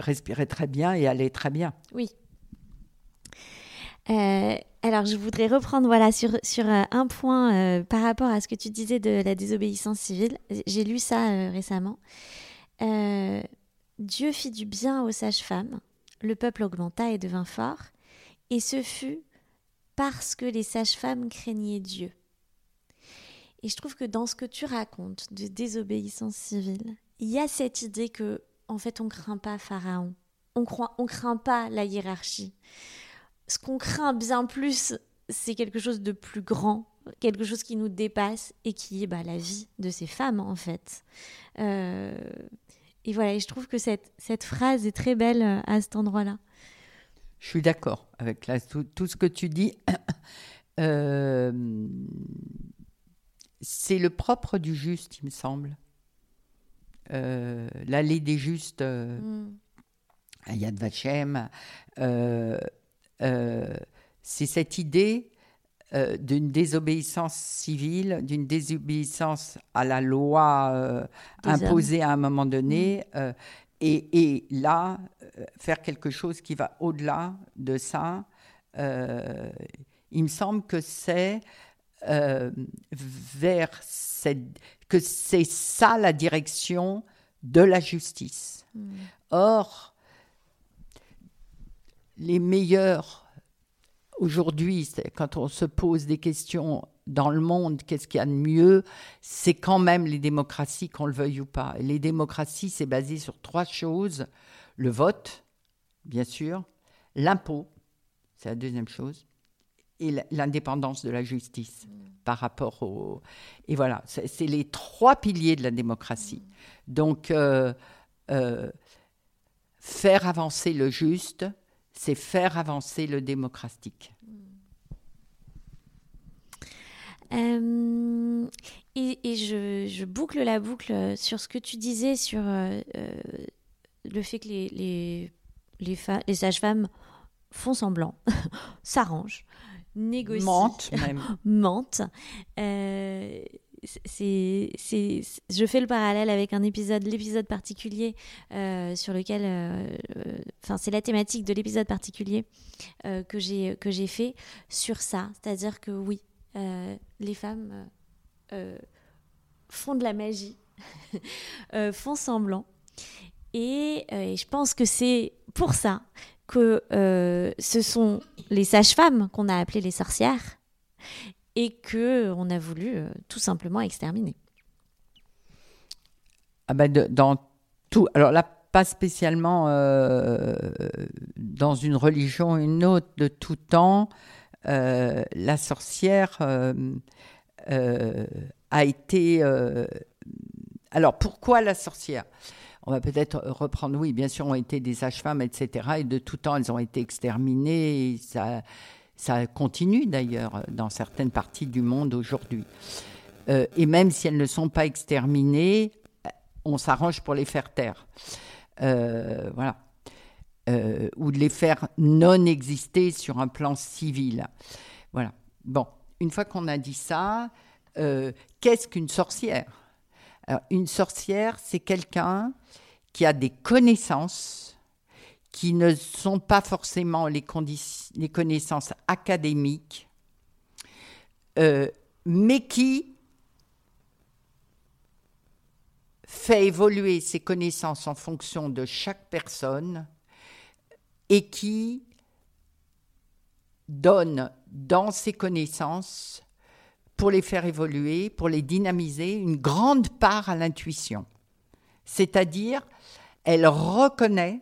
respirait très bien et allait très bien. Oui. Alors, je voudrais reprendre voilà, sur, sur euh, un point euh, par rapport à ce que tu disais de la désobéissance civile. J'ai lu ça euh, récemment. Dieu fit du bien aux sages-femmes, le peuple augmenta et devint fort, et ce fut parce que les sages-femmes craignaient Dieu. Et je trouve que dans ce que tu racontes de désobéissance civile, il y a cette idée que, en fait, on craint pas Pharaon. On croit, on craint pas la hiérarchie. Ce qu'on craint bien plus, c'est quelque chose de plus grand, quelque chose qui nous dépasse et qui est bah, la vie de ces femmes, en fait. Euh, et voilà, et je trouve que cette, cette phrase est très belle euh, à cet endroit-là. Je suis d'accord avec la- tout, tout ce que tu dis. Euh, c'est le propre du juste, il me semble. Euh, L'allée des justes, Mm. à Yad Vashem, euh, c'est cette idée euh, d'une désobéissance civile, d'une désobéissance à la loi euh, imposée à un moment donné, euh, et, et là, euh, faire quelque chose qui va au-delà de ça. euh, il me semble que c'est euh, vers cette, que c'est ça la direction de la justice. Mm. Or, les meilleurs aujourd'hui, quand on se pose des questions dans le monde, qu'est-ce qu'il y a de mieux C'est quand même les démocraties, qu'on le veuille ou pas. Les démocraties, c'est basé sur trois choses le vote, bien sûr, l'impôt, c'est la deuxième chose, et l'indépendance de la justice par rapport au. Et voilà, c'est c'est les trois piliers de la démocratie. Donc, euh, euh, faire avancer le juste, c'est faire avancer le démocratique. Euh, et et je, je boucle la boucle sur ce que tu disais sur euh, euh, le fait que les, les, les, sages-femmes font semblant, s'arrangent, négocient, Mentent même. mentent. Euh, je fais le parallèle avec un épisode, l'épisode particulier euh, sur lequel, euh, euh, enfin, c'est la thématique de l'épisode particulier que j'ai que j'ai fait sur ça, c'est-à-dire que oui, les femmes font de la magie, font semblant, et, je pense que c'est pour ça que ce sont les sages-femmes qu'on a appelées les sorcières et que on a voulu euh, tout simplement exterminer. Ah ben dans tout. Alors là, pas spécialement euh, dans une religion ou une autre de tout temps. euh, la sorcière a été. alors pourquoi la sorcière? On va peut-être reprendre, oui, bien sûr, ont été des sages-femmes, etc. Et de tout temps, elles ont été exterminées. Ça, ça continue d'ailleurs dans certaines parties du monde aujourd'hui. Euh, et même si elles ne sont pas exterminées, on s'arrange pour les faire taire. Euh, voilà. Euh, ou de les faire non exister sur un plan civil. Voilà. Bon, une fois qu'on a dit ça, qu'est-ce qu'une sorcière? Une sorcière, c'est quelqu'un qui a des connaissances qui ne sont pas forcément les, connaissances académiques, mais qui fait évoluer ses connaissances en fonction de chaque personne et qui donne dans ses connaissances, pour les faire évoluer, pour les dynamiser, une grande part à l'intuition. C'est-à-dire, elle reconnaît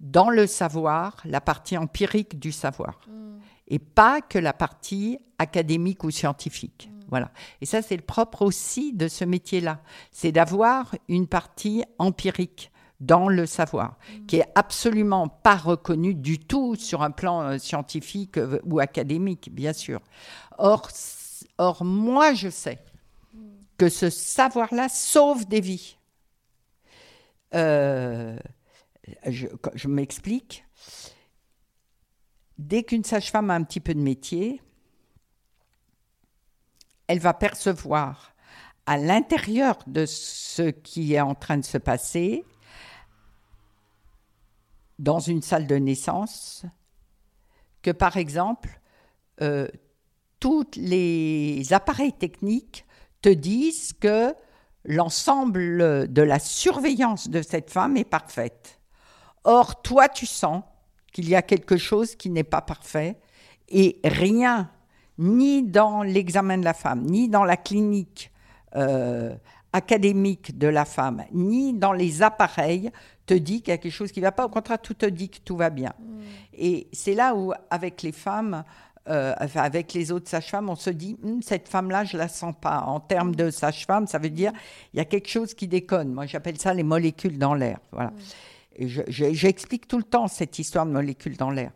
dans le savoir la partie empirique du savoir, mm. et pas que la partie académique ou scientifique. Mm. Voilà. Et ça, c'est le propre aussi de ce métier-là. C'est d'avoir une partie empirique dans le savoir, mm. qui est absolument pas reconnue du tout sur un plan euh, scientifique euh, ou académique, bien sûr. Or, or moi, je sais que ce savoir-là sauve des vies. Euh, je, m'explique. Dès qu'une sage-femme a un petit peu de métier, elle va percevoir à l'intérieur de ce qui est en train de se passer, dans une salle de naissance, que par exemple, euh, tous les appareils techniques te disent que l'ensemble de la surveillance de cette femme est parfaite. Or, toi, tu sens qu'il y a quelque chose qui n'est pas parfait et rien ni dans l'examen de la femme, ni dans la clinique euh, académique de la femme, ni dans les appareils, te dit qu'il y a quelque chose qui ne va pas. Au contraire, tout te dit que tout va bien. Mm. Et c'est là où, avec les femmes, euh, avec les autres sages-femmes, on se dit, hum, cette femme-là, je la sens pas. En termes de sage-femme, ça veut dire, il y a quelque chose qui déconne. Moi, j'appelle ça les molécules dans l'air. Voilà. Mm. J'explique tout le temps cette histoire de molécules dans l'air.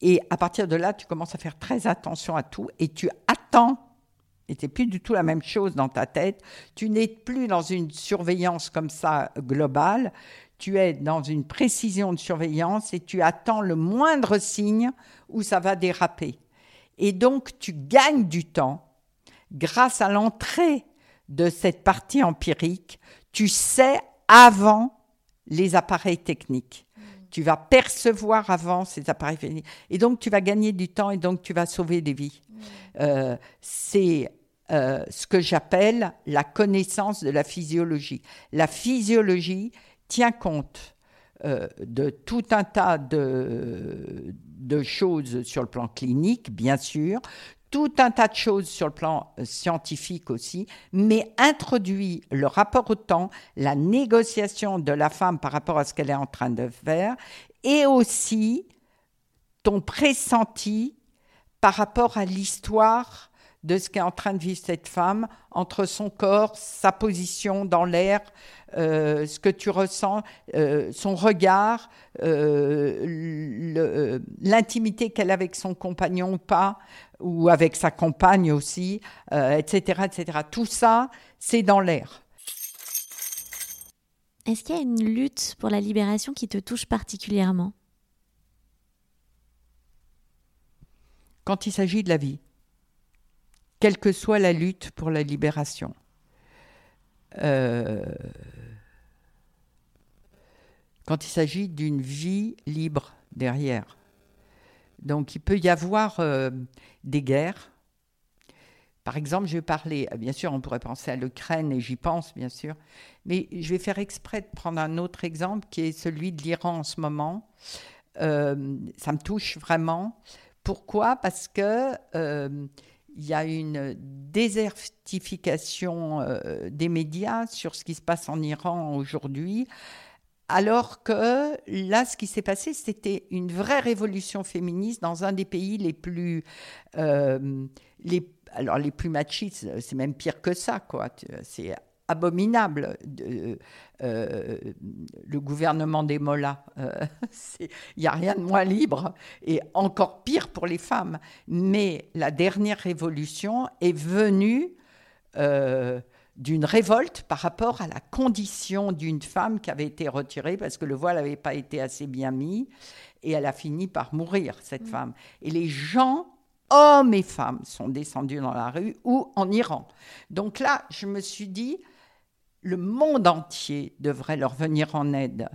Et à partir de là, tu commences à faire très attention à tout et tu attends. Et c'est plus du tout la même chose dans ta tête. Tu n'es plus dans une surveillance comme ça globale. Tu es dans une précision de surveillance et tu attends le moindre signe où ça va déraper. Et donc, tu gagnes du temps grâce à l'entrée de cette partie empirique. Tu sais avant les appareils techniques tu vas percevoir avant ces appareils phéniques. Et donc, tu vas gagner du temps et donc tu vas sauver des vies. Mm. Euh, c'est euh, ce que j'appelle la connaissance de la physiologie. La physiologie tient compte euh, de tout un tas de, de choses sur le plan clinique, bien sûr, tout un tas de choses sur le plan euh, scientifique aussi, mais introduit le rapport au temps, la négociation de la femme par rapport à ce qu'elle est en train de faire, et aussi ton pressenti par rapport à l'histoire de ce qu'est en train de vivre cette femme entre son corps, sa position dans l'air, euh, ce que tu ressens, euh, son regard, l'intimité qu'elle a avec son compagnon ou pas, ou avec sa compagne aussi, etc., euh, etc. Tout ça, c'est dans l'air. Est-ce qu'il y a une lutte pour la libération qui te touche particulièrement? Quand il s'agit de la vie, quelle que soit la lutte pour la libération. Euh, quand il s'agit d'une vie libre derrière. Donc il peut y avoir euh, des guerres. Par exemple, je vais parler, bien sûr, on pourrait penser à l'Ukraine et j'y pense, bien sûr, mais je vais faire exprès de prendre un autre exemple qui est celui de l'Iran en ce moment. Euh, ça me touche vraiment. Pourquoi? Parce que euh, il y a une désertification des médias sur ce qui se passe en Iran aujourd'hui. Alors que là, ce qui s'est passé, c'était une vraie révolution féministe dans un des pays les plus, euh, les, alors les plus machistes. C'est même pire que ça, quoi. Abominable. Euh, le gouvernement des mollahs, il n'y a rien de moins libre et encore pire pour les femmes. Mais la dernière révolution est venue d'une révolte par rapport à la condition d'une femme qui avait été retirée parce que le voile n'avait pas été assez bien mis et elle a fini par mourir, cette mm. femme. Et les gens, hommes et femmes, sont descendus dans la rue ou en Iran. Donc là, je me suis dit, le monde entier devrait leur venir en aide.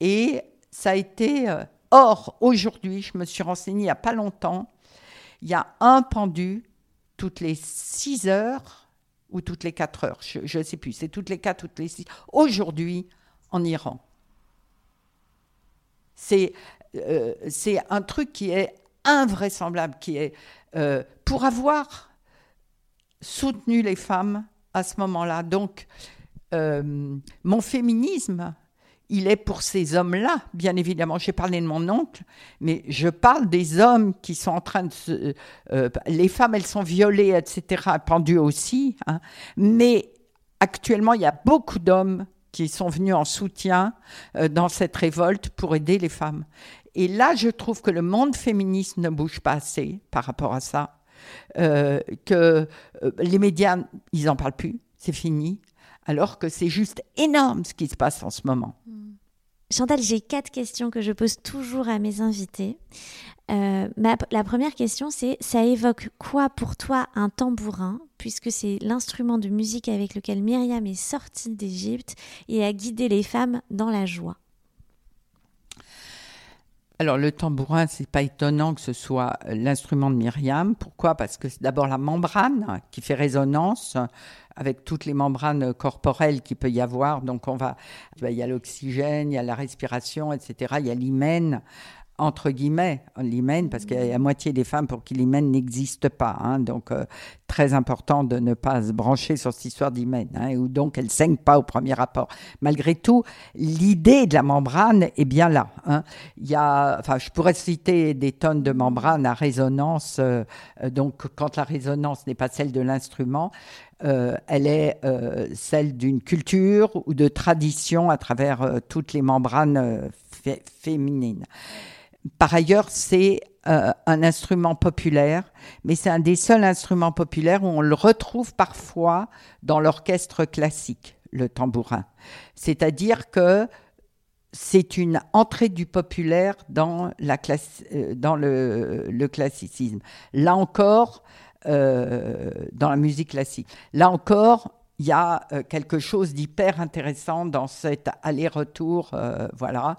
Et ça a été... Euh, or, aujourd'hui, je me suis renseignée il n'y a pas longtemps, il y a un pendu toutes les six heures ou toutes les quatre heures, je ne sais plus, c'est toutes les quatre, toutes les six, aujourd'hui en Iran. C'est euh, c'est un truc qui est invraisemblable, qui est euh, pour avoir soutenu les femmes à ce moment-là. Donc, euh, mon féminisme, il est pour ces hommes-là, bien évidemment. J'ai parlé de mon oncle, mais je parle des hommes qui sont en train de se... Euh, les femmes, elles sont violées, etc., pendues aussi. Hein. Mais actuellement, il y a beaucoup d'hommes qui sont venus en soutien euh, dans cette révolte pour aider les femmes. Et là, je trouve que le monde féministe ne bouge pas assez par rapport à ça. Euh, que les médias, ils n'en parlent plus, c'est fini alors que c'est juste énorme ce qui se passe en ce moment. Hmm. Chantal, j'ai quatre questions que je pose toujours à mes invités. Euh, la première question, c'est ça évoque quoi pour toi un tambourin, puisque c'est l'instrument de musique avec lequel Myriam est sortie d'Égypte et a guidé les femmes dans la joie? Alors le tambourin, c'est pas étonnant que ce soit l'instrument de Myriam. Pourquoi? Parce que c'est d'abord la membrane qui fait résonance avec toutes les membranes corporelles qu'il peut y avoir. Donc on va, il y a l'oxygène, il y a la respiration, etc. Il y a l'hymen entre guillemets, l'hymen, parce qu'il y a la moitié des femmes pour qui l'hymen n'existe pas. Hein. donc, euh, très important de ne pas se brancher sur cette histoire d'hymen, hein, ou donc elle ne saigne pas au premier rapport. Malgré tout, l'idée de la membrane est bien là. Hein. Il y a, enfin, je pourrais citer des tonnes de membranes à résonance. Euh, euh, donc, quand la résonance n'est pas celle de l'instrument, elle est celle d'une culture ou de tradition à travers toutes les membranes féminines. Par ailleurs, c'est euh, un instrument populaire, mais c'est un des seuls instruments populaires où on le retrouve parfois dans l'orchestre classique, le tambourin. C'est-à-dire que c'est une entrée du populaire dans, euh, le, classicisme. Là encore, euh, dans la musique classique. Là encore, il y a euh, quelque chose d'hyper intéressant dans cet aller-retour, euh, voilà,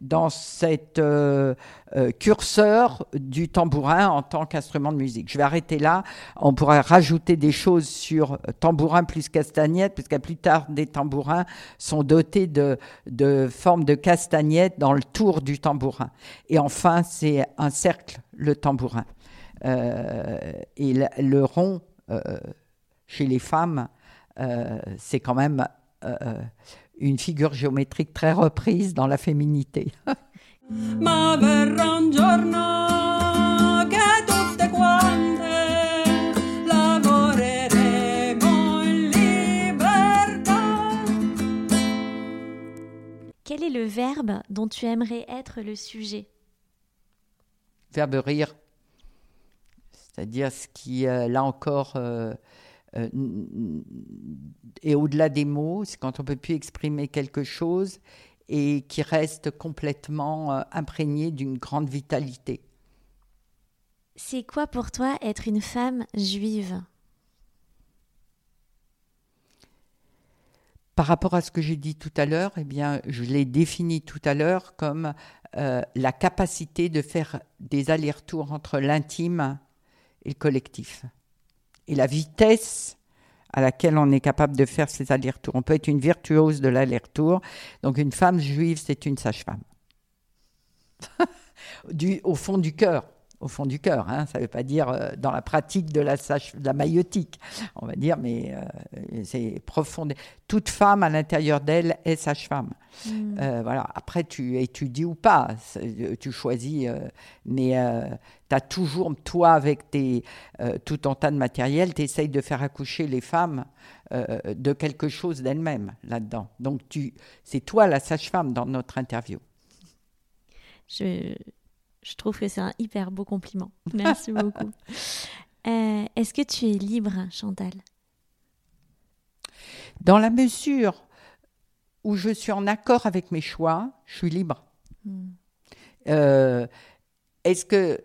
dans cette euh, curseur du tambourin en tant qu'instrument de musique. Je vais arrêter là. On pourrait rajouter des choses sur tambourin plus castagnette, puisqu'à plus tard, des tambourins sont dotés de, formes de castagnette dans le tour du tambourin. Et enfin, c'est un cercle, le tambourin. et le rond chez les femmes, c'est quand même euh, euh, une figure géométrique très reprise dans la féminité. Quel est le verbe dont tu aimerais être le sujet? Verbe rire. C'est-à-dire ce qui, là encore, euh, et au-delà des mots, c'est quand on peut plus exprimer quelque chose et qui reste complètement euh, imprégné d'une grande vitalité. C'est quoi pour toi être une femme juive? Par rapport à ce que j'ai dit tout à l'heure, eh bien, je l'ai défini tout à l'heure comme euh, la capacité de faire des allers-retours entre l'intime et le collectif et la vitesse à laquelle on est capable de faire ces allers-retours. On peut être une virtuose de l'aller-retour. Donc une femme juive, c'est une sage-femme. au fond du cœur. Au fond du cœur. Hein. Ça ne veut pas dire euh, dans la pratique de la, sage, de la maïotique, on va dire, mais euh, c'est profond. Toute femme à l'intérieur d'elle est sage-femme. Mm. Euh, voilà. Après, tu étudies ou pas, tu choisis, mais tu as toujours, toi, avec tes, tout ton tas de matériel, tu essayes de faire accoucher les femmes de quelque chose d'elles-mêmes là-dedans. Donc, c'est toi la sage-femme dans notre interview. Je, je trouve que c'est un hyper beau compliment. Merci beaucoup. Euh, Est-ce que tu es libre, Chantal? Dans la mesure où je suis en accord avec mes choix, je suis libre. Mm. Euh, Est-ce que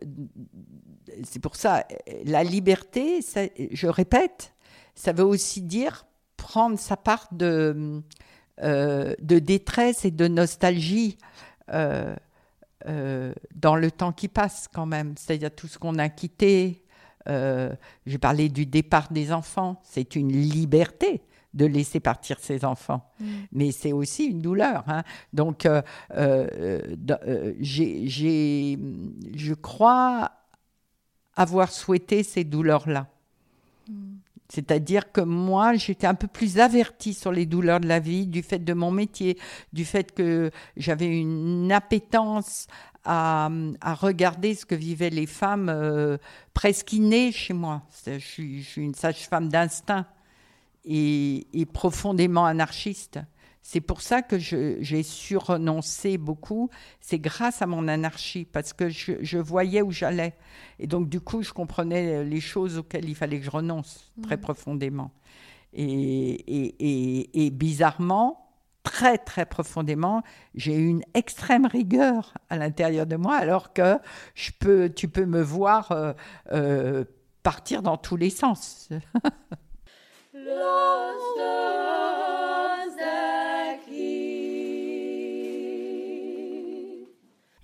c'est pour ça la liberté, ça- je répète, ça veut aussi dire prendre sa part de euh, de détresse et de nostalgie euh, euh, dans le temps qui passe quand même. C'est-à-dire tout ce qu'on a quitté. Euh, J'ai parlé du départ des enfants. C'est une liberté de laisser partir ses enfants Mm. mais c'est aussi une douleur. hein. Donc, euh, euh, j'ai- je crois avoir souhaité ces douleurs-là. Mm. C'est-à-dire que moi, j'étais un peu plus avertie sur les douleurs de la vie, du fait de mon métier, du fait que j'avais une appétence à, regarder ce que vivaient les femmes euh, presque innées chez moi. Je suis, une sage-femme d'instinct et profondément anarchiste. C'est pour ça que j'ai su renoncer beaucoup. C'est grâce à mon anarchie, parce que je, je voyais où j'allais. Et donc, du coup, je comprenais les choses auxquelles il fallait que je renonce très Mhm. profondément. Et, et- et- et bizarrement, très, très profondément, j'ai une extrême rigueur à l'intérieur de moi, alors que je peux, tu peux me voir euh, euh, partir dans tous les sens.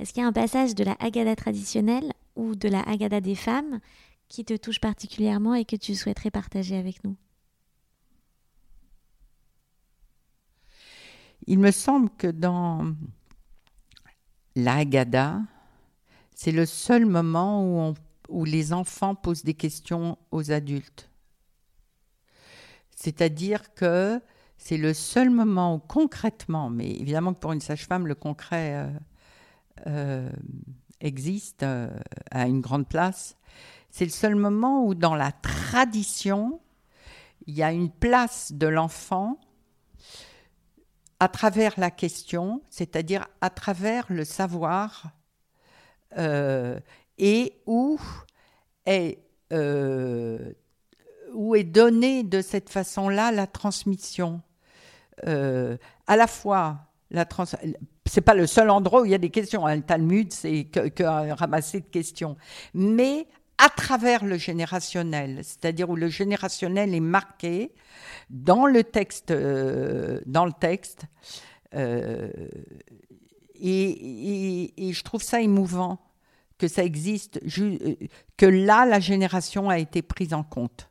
Est-ce qu'il y a un passage de la Haggadah traditionnelle ou de la Haggadah des femmes qui te touche particulièrement et que tu souhaiterais partager avec nous? Il me semble que dans la Haggadah, c'est le seul moment où, les enfants posent des questions aux adultes. C'est-à-dire que c'est le seul moment où concrètement, mais évidemment que pour une sage-femme, le concret euh, existe euh, à une grande place, c'est le seul moment où dans la tradition, il y a une place de l'enfant à travers la question, c'est-à-dire à travers le savoir, euh, et où est, euh, où est donnée de cette façon-là la transmission. Euh, à la fois, la trans c'est pas le seul endroit où il y a des questions. hein. Le Talmud, c'est que, que un ramassé de questions. Mais à travers le générationnel, c'est-à-dire où le générationnel est marqué dans le texte, euh, dans le texte, euh, et, je trouve ça émouvant que ça existe, euh, que là la génération a été prise en compte.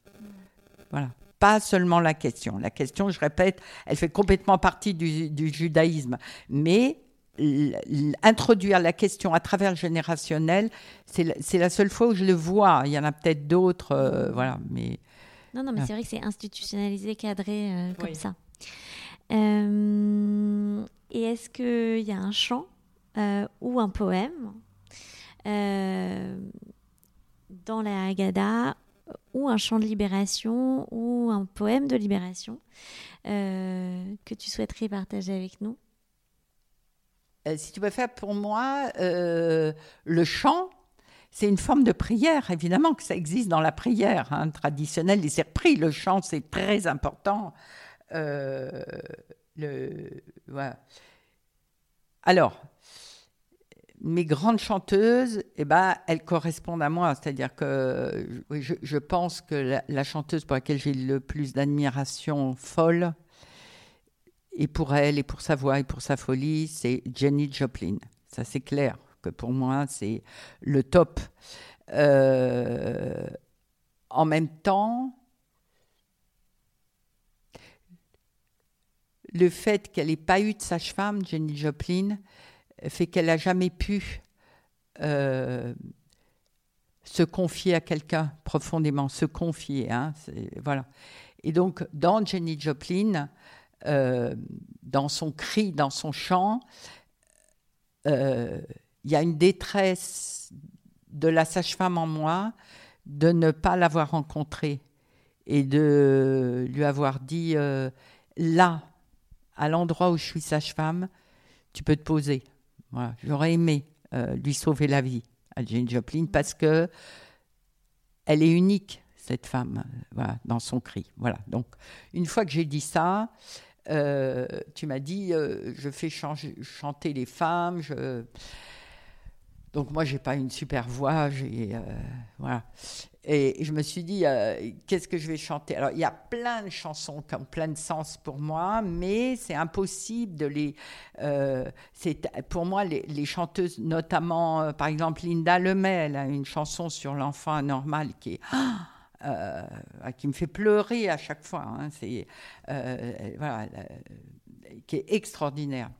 Voilà, pas seulement la question. La question, je répète, elle fait complètement partie du, du judaïsme, mais introduire la question à travers le générationnel, c'est la, seule fois où je le vois. Il y en a peut-être d'autres, euh, voilà, mais Non, non, mais Ah. c'est vrai que c'est institutionnalisé, cadré euh, comme Oui. ça. Euh, et est-ce qu'il y a un chant ou un poème dans la Haggadah ou un chant de libération ou un poème de libération que tu souhaiterais partager avec nous? Euh, si tu préfères, pour moi, euh, le chant, c'est une forme de prière. Évidemment que ça existe dans la prière hein, traditionnelle. Et c'est. Le chant, c'est très important. Euh. Alors, mes grandes chanteuses, eh ben, elles correspondent à moi. C'est-à-dire que je, pense que la chanteuse pour laquelle j'ai le plus d'admiration folle, et pour elle, et pour sa voix, et pour sa folie, c'est Jenny Joplin. Ça, c'est clair que pour moi, c'est le top. Euh, en même temps, le fait qu'elle n'ait pas eu de sage-femme, Jenny Joplin, fait qu'elle n'a jamais pu euh, se confier à quelqu'un profondément, se confier. Hein, voilà. Et donc, dans Jenny Joplin, euh, dans son cri, dans son chant, euh, il y a une détresse de la sage-femme en moi de ne pas l'avoir rencontrée et de lui avoir dit euh, là, à l'endroit où je suis sage-femme, tu peux te poser. Voilà. J'aurais aimé lui sauver la vie à Jane Joplin parce que elle est unique cette femme dans son cri. Voilà. Donc une fois que j'ai dit ça, euh, tu m'as dit euh, je fais chanter les femmes. Donc moi j'ai pas une super voix, euh, voilà. Et je me suis dit, qu'est-ce que je vais chanter? Alors, il y a plein de chansons qui ont plein de sens pour moi, mais c'est impossible de les... C'est pour moi, les, chanteuses, notamment, par exemple, Linda Lemay, elle a une chanson sur l'enfant anormal qui est... qui me fait pleurer à chaque fois. Hein, c'est voilà, qui est extraordinaire.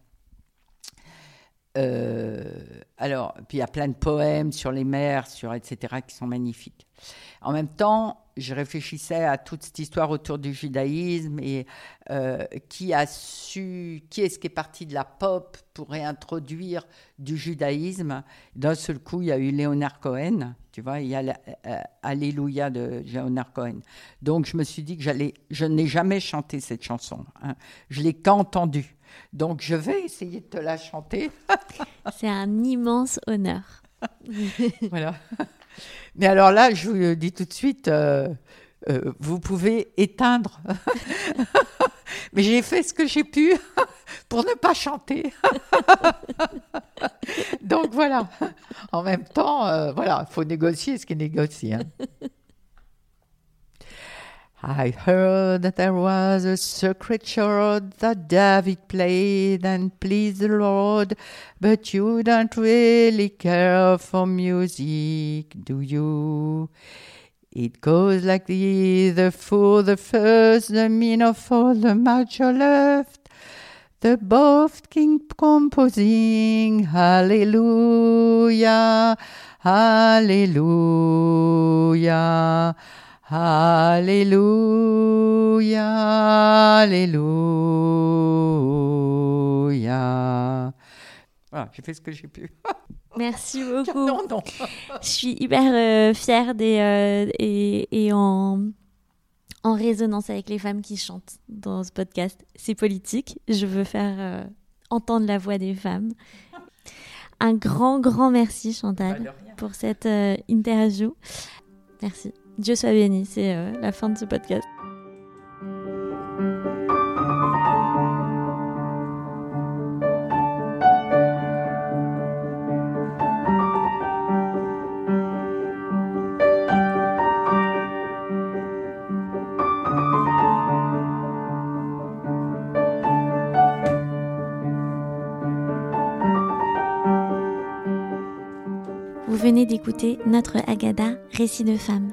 alors, puis il y a plein de poèmes sur les mers, sur etc., qui sont magnifiques. En même temps, je réfléchissais à toute cette histoire autour du judaïsme et euh, qui a su, qui est-ce qui est parti de la pop pour réintroduire du judaïsme. D'un seul coup, il y a eu Léonard Cohen, tu vois, il y a euh, Alléluia de Léonard Cohen. Donc je me suis dit que j'allais, je n'ai jamais chanté cette chanson, hein. je l'ai qu'entendue. Donc je vais essayer de te la chanter. C'est un immense honneur. voilà. Mais alors là, je vous dis tout de suite, euh, euh, vous pouvez éteindre. Mais j'ai fait ce que j'ai pu pour ne pas chanter. Donc voilà. En même temps, euh, voilà, il faut négocier ce qui est négocié. Hein. I heard that there was a secret chord that David played and pleased the Lord, but you don't really care for music, do you? It goes like the, the for the first, the minor for the major left, the both keep composing, hallelujah, hallelujah. Alléluia, Alléluia. Voilà, j'ai fait ce que j'ai pu. Merci beaucoup. non, non. Je suis hyper euh, fière des, euh, et, et en, en résonance avec les femmes qui chantent dans ce podcast. C'est politique. Je veux faire euh, entendre la voix des femmes. Un grand, grand merci, Chantal, Bah, pour cette interview. Merci. Dieu soit béni, c'est euh, la fin de ce podcast. Vous venez d'écouter notre Agada, Récit de femmes.